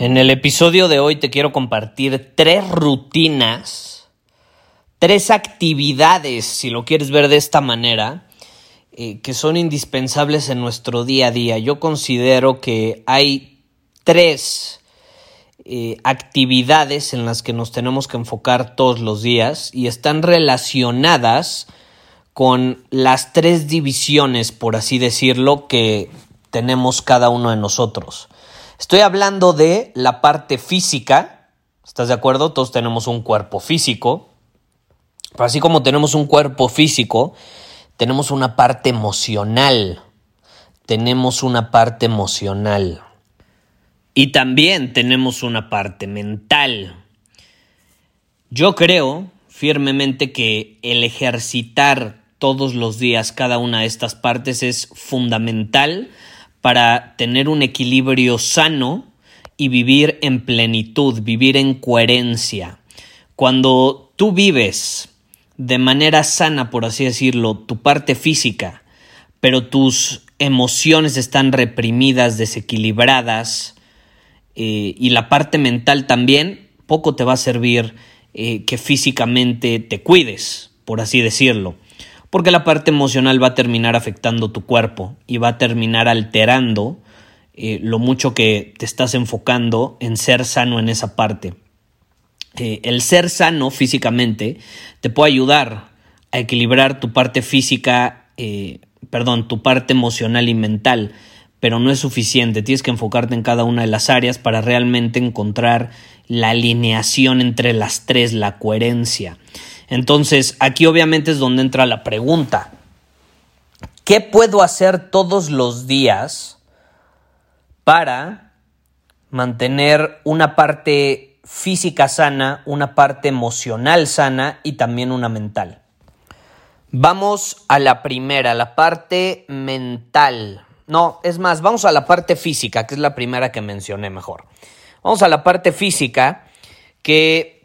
En el episodio de hoy te quiero compartir tres rutinas, tres actividades, si lo quieres ver de esta manera, eh, que son indispensables en nuestro día a día. Yo considero que hay tres eh, actividades en las que nos tenemos que enfocar todos los días y están relacionadas con las tres divisiones, por así decirlo, que tenemos cada uno de nosotros. Estoy hablando de la parte física. ¿Estás de acuerdo? Todos tenemos un cuerpo físico. Pero así como tenemos un cuerpo físico, tenemos una parte emocional. Tenemos una parte emocional. Y también tenemos una parte mental. Yo creo firmemente que el ejercitar todos los días cada una de estas partes es fundamental para tener un equilibrio sano y vivir en plenitud, vivir en coherencia. Cuando tú vives de manera sana, por así decirlo, tu parte física, pero tus emociones están reprimidas, desequilibradas, eh, y la parte mental también, poco te va a servir eh, que físicamente te cuides, por así decirlo porque la parte emocional va a terminar afectando tu cuerpo y va a terminar alterando eh, lo mucho que te estás enfocando en ser sano en esa parte. Eh, el ser sano físicamente te puede ayudar a equilibrar tu parte física, eh, perdón, tu parte emocional y mental, pero no es suficiente. Tienes que enfocarte en cada una de las áreas para realmente encontrar la alineación entre las tres, la coherencia. Entonces, aquí obviamente es donde entra la pregunta. ¿Qué puedo hacer todos los días para mantener una parte física sana, una parte emocional sana y también una mental? Vamos a la primera, la parte mental. No, es más, vamos a la parte física, que es la primera que mencioné mejor. Vamos a la parte física, que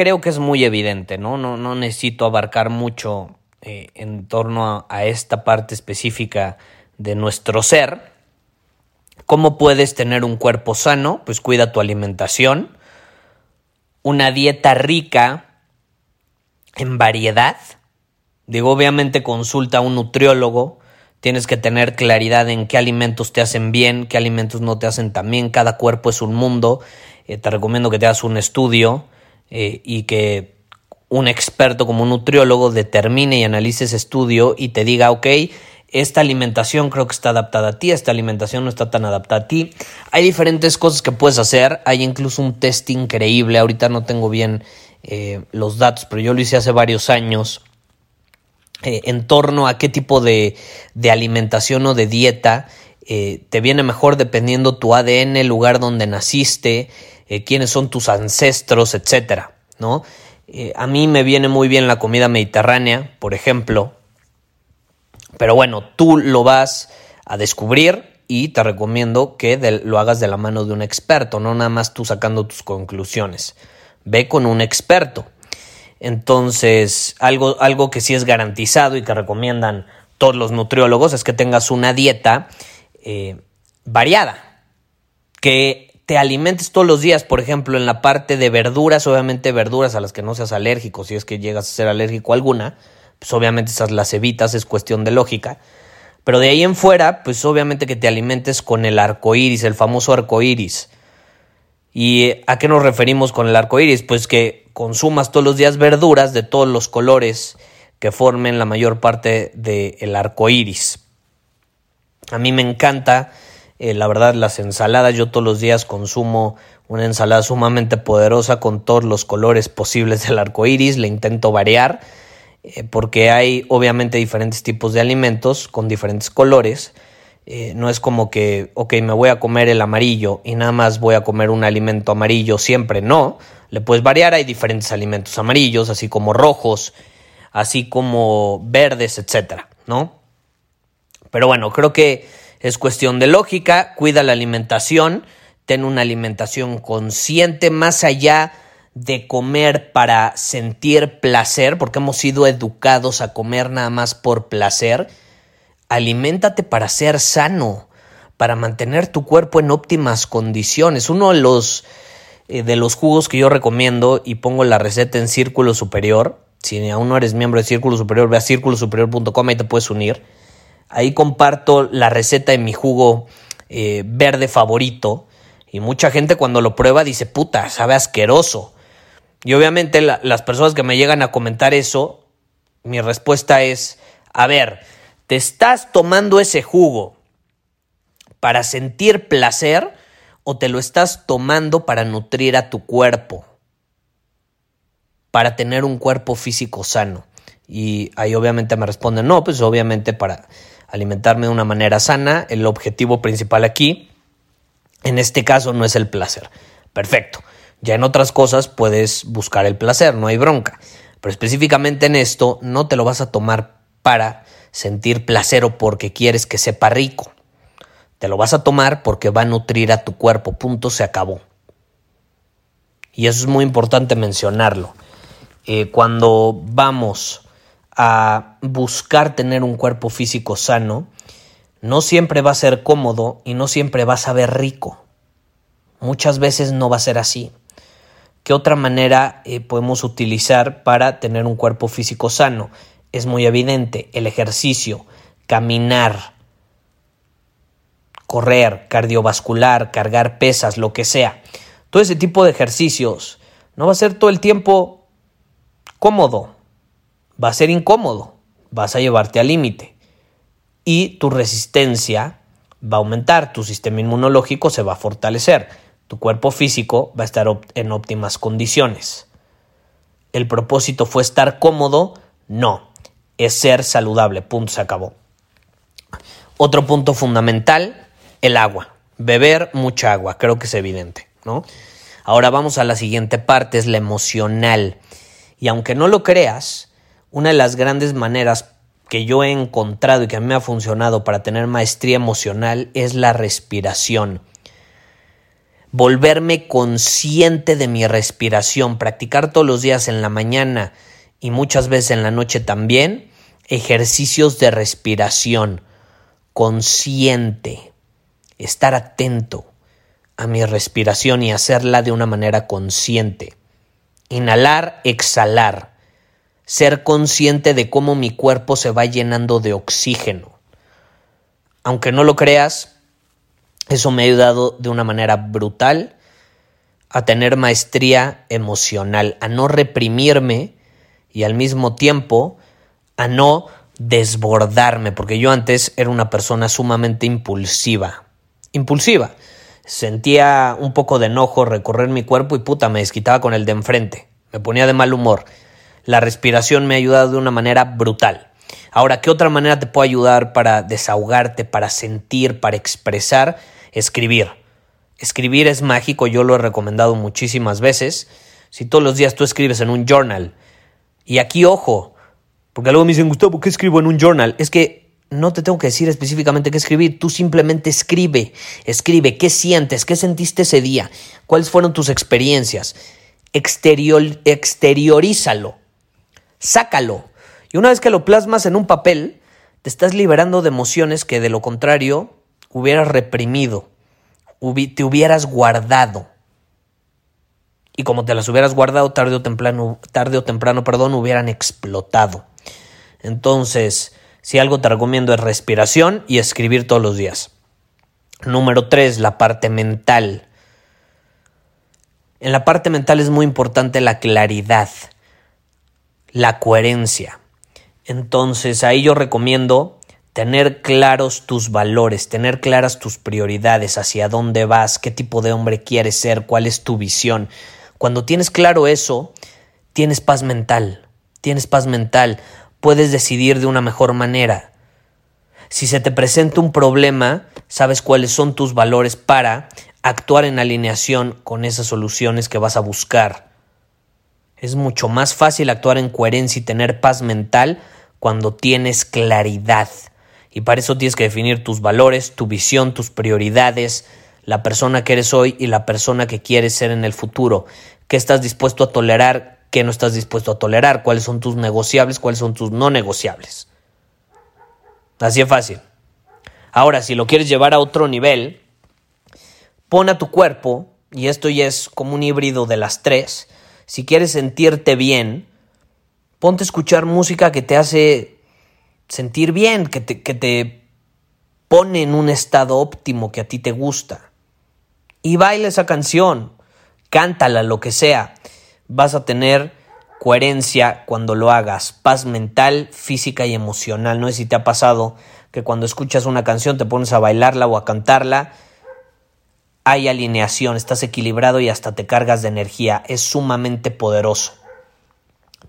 creo que es muy evidente, ¿no? No, no necesito abarcar mucho eh, en torno a, esta parte específica de nuestro ser. ¿Cómo puedes tener un cuerpo sano? Pues cuida tu alimentación, una dieta rica en variedad. Digo, obviamente consulta a un nutriólogo, tienes que tener claridad en qué alimentos te hacen bien, qué alimentos no te hacen tan bien, cada cuerpo es un mundo. Eh, te recomiendo que te hagas un estudio eh, y que un experto como un nutriólogo determine y analice ese estudio y te diga, ok, esta alimentación creo que está adaptada a ti, esta alimentación no está tan adaptada a ti. Hay diferentes cosas que puedes hacer, hay incluso un test increíble, ahorita no tengo bien eh, los datos, pero yo lo hice hace varios años. Eh, en torno a qué tipo de, de alimentación o de dieta te viene mejor dependiendo tu ADN, el lugar donde naciste, eh, quiénes son tus ancestros, etcétera, ¿no? Eh, a mí me viene muy bien la comida mediterránea, por ejemplo, pero bueno, tú lo vas a descubrir y te recomiendo que lo hagas de la mano de un experto, no nada más tú sacando tus conclusiones. Ve con un experto. Entonces, algo, algo que sí es garantizado y que recomiendan todos los nutriólogos es que tengas una dieta eh, variada, que te alimentes todos los días, por ejemplo, en la parte de verduras, obviamente verduras a las que no seas alérgico, si es que llegas a ser alérgico a alguna, pues obviamente esas las evitas, es cuestión de lógica. Pero de ahí en fuera, pues obviamente que te alimentes con el arco iris, el famoso arco iris. ¿Y a qué nos referimos con el arco iris? Pues que consumas todos los días verduras de todos los colores que formen la mayor parte del arco iris. A mí me encanta, eh, la verdad, las ensaladas. Yo todos los días consumo una ensalada sumamente poderosa con todos los colores posibles del arco iris. Le intento variar eh, porque hay obviamente diferentes tipos de alimentos con diferentes colores. Eh, no es como que, ok, me voy a comer el amarillo y nada más voy a comer un alimento amarillo siempre. No, le puedes variar. Hay diferentes alimentos amarillos, así como rojos, así como verdes, etcétera, ¿no? Pero bueno, creo que es cuestión de lógica. Cuida la alimentación. Ten una alimentación consciente más allá de comer para sentir placer, porque hemos sido educados a comer nada más por placer, aliméntate para ser sano, para mantener tu cuerpo en óptimas condiciones. Uno de los, eh, de los jugos que yo recomiendo y pongo la receta en Círculo Superior, si aún no eres miembro de Círculo Superior, ve a círculosuperior.com y te puedes unir. Ahí comparto la receta de mi jugo eh, verde favorito. Y mucha gente cuando lo prueba dice, puta, sabe asqueroso. Y obviamente las personas que me llegan a comentar eso, mi respuesta es, a ver, ¿te estás tomando ese jugo para sentir placer o te lo estás tomando para nutrir a tu cuerpo? Para tener un cuerpo físico sano. Y ahí obviamente me responden, no, pues obviamente para alimentarme de una manera sana, el objetivo principal aquí, en este caso, no es el placer. Perfecto. Ya en otras cosas puedes buscar el placer, no hay bronca. Pero específicamente en esto no te lo vas a tomar para sentir placer o porque quieres que sepa rico. Te lo vas a tomar porque va a nutrir a tu cuerpo. Punto, se acabó. Y eso es muy importante mencionarlo. Eh, cuando vamos a buscar tener un cuerpo físico sano, no siempre va a ser cómodo y no siempre vas a ver rico. Muchas veces no va a ser así. ¿Qué otra manera eh, podemos utilizar para tener un cuerpo físico sano? Es muy evidente, el ejercicio, caminar, correr, cardiovascular, cargar pesas, lo que sea. Todo ese tipo de ejercicios no va a ser todo el tiempo cómodo, va a ser incómodo, vas a llevarte al límite y tu resistencia va a aumentar, tu sistema inmunológico se va a fortalecer tu cuerpo físico va a estar en óptimas condiciones. ¿El propósito fue estar cómodo? No, es ser saludable, punto, se acabó. Otro punto fundamental, el agua. Beber mucha agua, creo que es evidente, ¿no? Ahora vamos a la siguiente parte, es la emocional. Y aunque no lo creas, una de las grandes maneras que yo he encontrado y que a mí me ha funcionado para tener maestría emocional es la respiración. Volverme consciente de mi respiración, practicar todos los días en la mañana y muchas veces en la noche también, ejercicios de respiración, consciente, estar atento a mi respiración y hacerla de una manera consciente. Inhalar, exhalar, ser consciente de cómo mi cuerpo se va llenando de oxígeno. Aunque no lo creas, eso me ha ayudado de una manera brutal a tener maestría emocional, a no reprimirme y al mismo tiempo a no desbordarme, porque yo antes era una persona sumamente impulsiva. Impulsiva. Sentía un poco de enojo recorrer mi cuerpo y puta, me desquitaba con el de enfrente. Me ponía de mal humor. La respiración me ha ayudado de una manera brutal. Ahora, ¿qué otra manera te puede ayudar para desahogarte, para sentir, para expresar? escribir. Escribir es mágico, yo lo he recomendado muchísimas veces. Si todos los días tú escribes en un journal, y aquí ojo, porque luego me dicen, Gustavo, ¿qué escribo en un journal? Es que no te tengo que decir específicamente qué escribir, tú simplemente escribe, escribe qué sientes, qué sentiste ese día, cuáles fueron tus experiencias, Exterior, exteriorízalo, sácalo. Y una vez que lo plasmas en un papel, te estás liberando de emociones que de lo contrario hubieras reprimido, te hubieras guardado. Y como te las hubieras guardado, tarde o temprano, tarde o temprano, perdón, hubieran explotado. Entonces, si algo te recomiendo es respiración y escribir todos los días. Número tres, la parte mental. En la parte mental es muy importante la claridad, la coherencia. Entonces ahí yo recomiendo tener claros tus valores, tener claras tus prioridades, hacia dónde vas, qué tipo de hombre quieres ser, cuál es tu visión. Cuando tienes claro eso, tienes paz mental, tienes paz mental, puedes decidir de una mejor manera. Si se te presenta un problema, sabes cuáles son tus valores para actuar en alineación con esas soluciones que vas a buscar. Es mucho más fácil actuar en coherencia y tener paz mental cuando tienes claridad. Y para eso tienes que definir tus valores, tu visión, tus prioridades, la persona que eres hoy y la persona que quieres ser en el futuro. ¿Qué estás dispuesto a tolerar? ¿Qué no estás dispuesto a tolerar? ¿Cuáles son tus negociables? ¿Cuáles son tus no negociables? Así es fácil. Ahora, si lo quieres llevar a otro nivel, pon a tu cuerpo, y esto ya es como un híbrido de las tres, si quieres sentirte bien, ponte a escuchar música que te hace sentir bien, que te, que te pone en un estado óptimo que a ti te gusta. Y baila esa canción, cántala, lo que sea. Vas a tener coherencia cuando lo hagas, paz mental, física y emocional. No sé si te ha pasado que cuando escuchas una canción te pones a bailarla o a cantarla, hay alineación, estás equilibrado y hasta te cargas de energía. Es sumamente poderoso.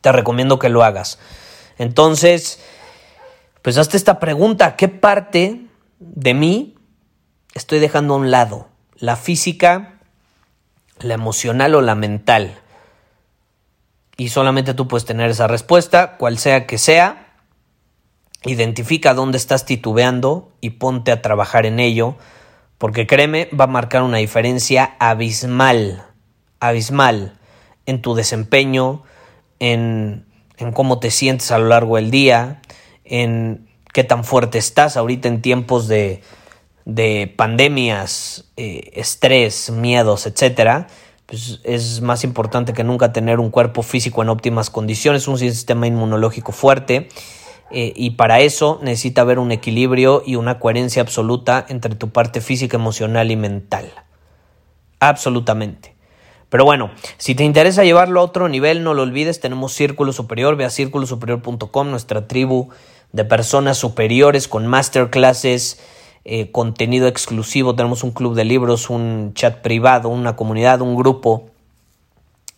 Te recomiendo que lo hagas. Entonces, pues hazte esta pregunta, ¿qué parte de mí estoy dejando a un lado? ¿La física, la emocional o la mental? Y solamente tú puedes tener esa respuesta, cual sea que sea. Identifica dónde estás titubeando y ponte a trabajar en ello, porque créeme, va a marcar una diferencia abismal, abismal en tu desempeño, en, en cómo te sientes a lo largo del día, en qué tan fuerte estás ahorita en tiempos de, de pandemias, eh, estrés, miedos, etcétera, pues es más importante que nunca tener un cuerpo físico en óptimas condiciones, un sistema inmunológico fuerte. Eh, y para eso necesita haber un equilibrio y una coherencia absoluta entre tu parte física, emocional y mental. Absolutamente. Pero bueno, si te interesa llevarlo a otro nivel, no lo olvides, tenemos Círculo Superior, ve a círculosuperior.com, nuestra tribu de personas superiores con masterclasses, eh, contenido exclusivo. Tenemos un club de libros, un chat privado, una comunidad, un grupo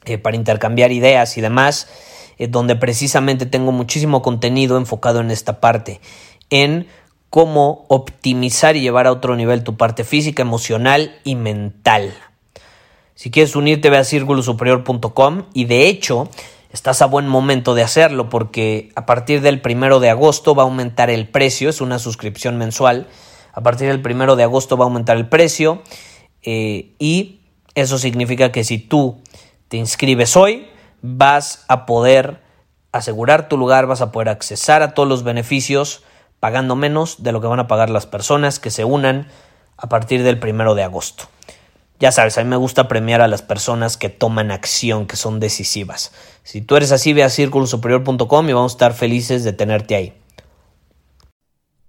eh, para intercambiar ideas y demás, eh, donde precisamente tengo muchísimo contenido enfocado en esta parte, en cómo optimizar y llevar a otro nivel tu parte física, emocional y mental. Si quieres unirte, ve a círculosuperior.com y de hecho estás a buen momento de hacerlo porque a partir del primero de agosto va a aumentar el precio, es una suscripción mensual. A partir del primero de agosto va a aumentar el precio eh, y eso significa que si tú te inscribes hoy, vas a poder asegurar tu lugar, vas a poder accesar a todos los beneficios pagando menos de lo que van a pagar las personas que se unan a partir del primero de agosto. Ya sabes, a mí me gusta premiar a las personas que toman acción, que son decisivas. Si tú eres así, ve a círculosuperior.com y vamos a estar felices de tenerte ahí.